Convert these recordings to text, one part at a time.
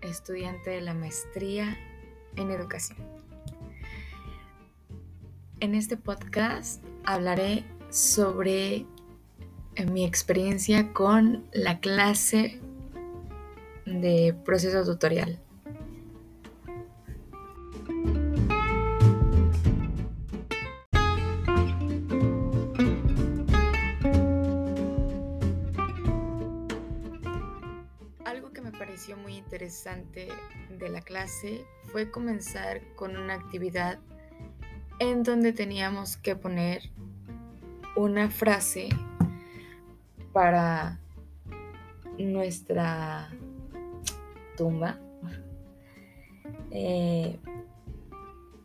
Estudiante de la maestría en educación. En este podcast hablaré sobre eh, mi experiencia con la clase de proceso tutorial. Pareció muy interesante de la clase fue comenzar con una actividad en donde teníamos que poner una frase para nuestra tumba. Eh,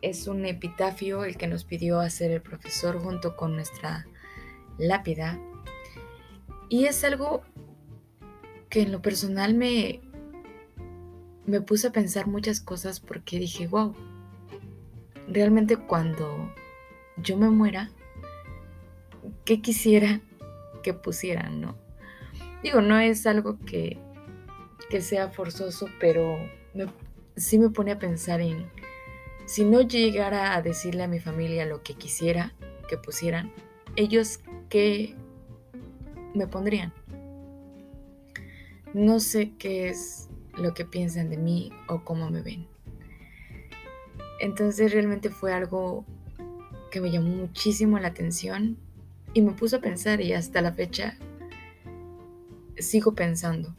es un epitafio el que nos pidió hacer el profesor junto con nuestra lápida. Y es algo que en lo personal me, me puse a pensar muchas cosas porque dije, wow, realmente cuando yo me muera, ¿qué quisiera que pusieran, no? Digo, no es algo que, que sea forzoso, pero sí me pone a pensar en, si no llegara a decirle a mi familia lo que quisiera que pusieran, ellos qué me pondrían. No sé qué es lo que piensan de mí o cómo me ven. Entonces realmente fue algo que me llamó muchísimo la atención y me puso a pensar y hasta la fecha sigo pensando.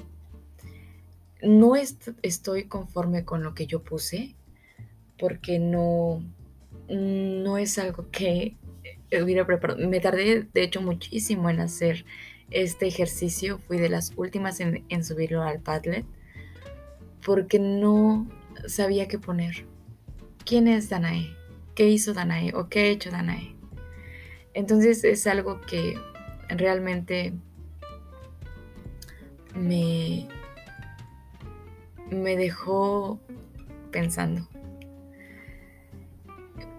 No estoy conforme con lo que yo puse porque no, no es algo que hubiera preparado. Me tardé de hecho muchísimo en hacer este ejercicio. Fui de las últimas en, en subirlo al Padlet porque no sabía qué poner. ¿Quién es Danae? ¿Qué hizo Danae? ¿O qué ha hecho Danae? Entonces es algo que realmente me, me dejó pensando.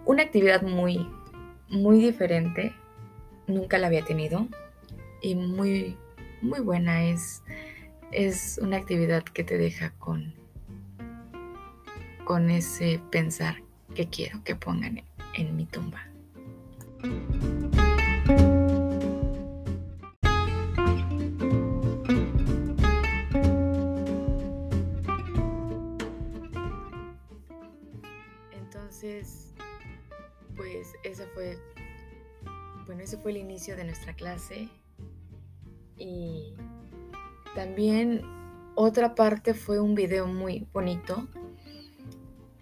Una actividad muy, muy diferente, nunca la había tenido y muy, muy buena. Es, es una actividad que te deja con, con ese pensar que quiero que pongan en mi tumba. Entonces, pues ese fue, bueno, ese fue el inicio de nuestra clase y también otra parte fue un video muy bonito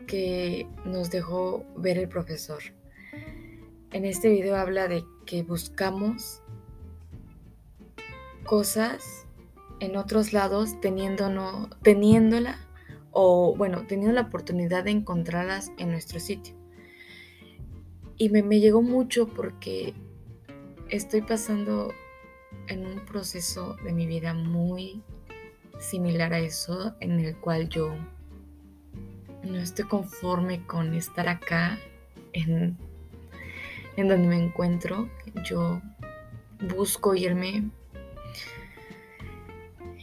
que nos dejó ver el profesor. En este video habla de que buscamos cosas en otros lados teniéndola o bueno, teniendo la oportunidad de encontrarlas en nuestro sitio. Y me llegó mucho porque estoy pasando en un proceso de mi vida muy similar a eso, en el cual yo no estoy conforme con estar acá en, en donde me encuentro. Yo busco irme.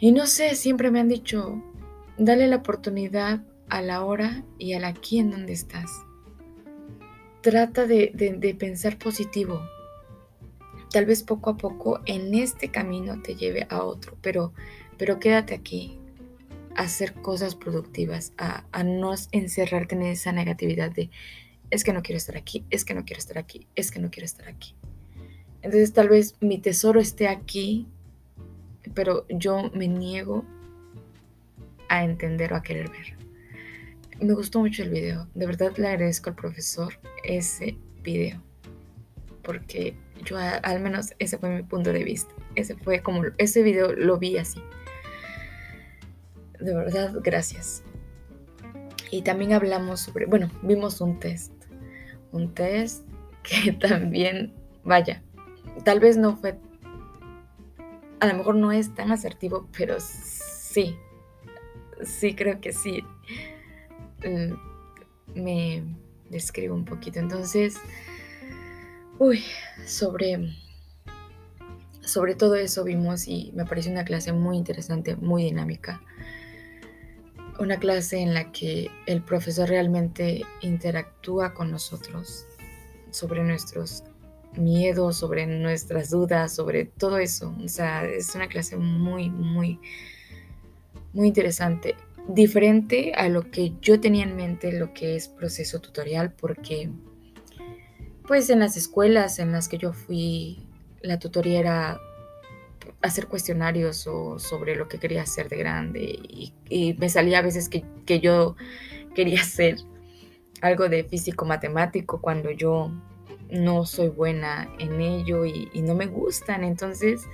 Y no sé, siempre me han dicho, Dale la oportunidad a la hora y al aquí en donde estás. Trata de, pensar positivo. Tal vez poco a poco en este camino te lleve a otro, pero, pero quédate aquí a hacer cosas productivas, a, a no encerrarte en esa negatividad de es que no quiero estar aquí, es que no quiero estar aquí, es que no quiero estar aquí. Entonces tal vez mi tesoro esté aquí, pero yo me niego a entender o a querer ver. Me gustó mucho el video. De verdad le agradezco al profesor ese video. Porque yo al menos ese fue mi punto de vista. Ese fue como ese video lo vi así. De verdad, gracias. Y también hablamos sobre, bueno, vimos un test. Un test que también, vaya, tal vez no fue, a lo mejor no es tan asertivo, pero sí, sí, creo que sí. Mm, me describo un poquito. Entonces, uy, sobre, sobre todo eso vimos y me pareció una clase muy interesante, muy dinámica. una clase en la que el profesor realmente interactúa con nosotros sobre nuestros miedos, sobre nuestras dudas, sobre todo eso. O sea, es una clase muy, muy, muy interesante. Diferente a lo que yo tenía en mente, lo que es proceso tutorial, porque pues en las escuelas en las que yo fui, la tutoría era hacer cuestionarios o sobre lo que quería hacer de grande y, me salía a veces que, que, yo quería hacer algo de físico matemático cuando yo no soy buena en ello y, no me gustan. Entonces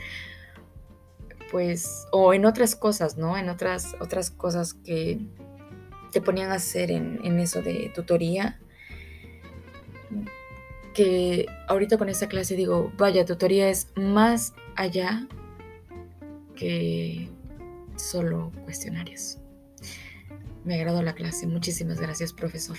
pues o en otras cosas no en otras otras cosas que te ponían a hacer en, en eso de tutoría que ahorita con esta clase digo vaya tutoría es más allá que solo cuestionarios. Me agradó la clase. Muchísimas gracias, profesor.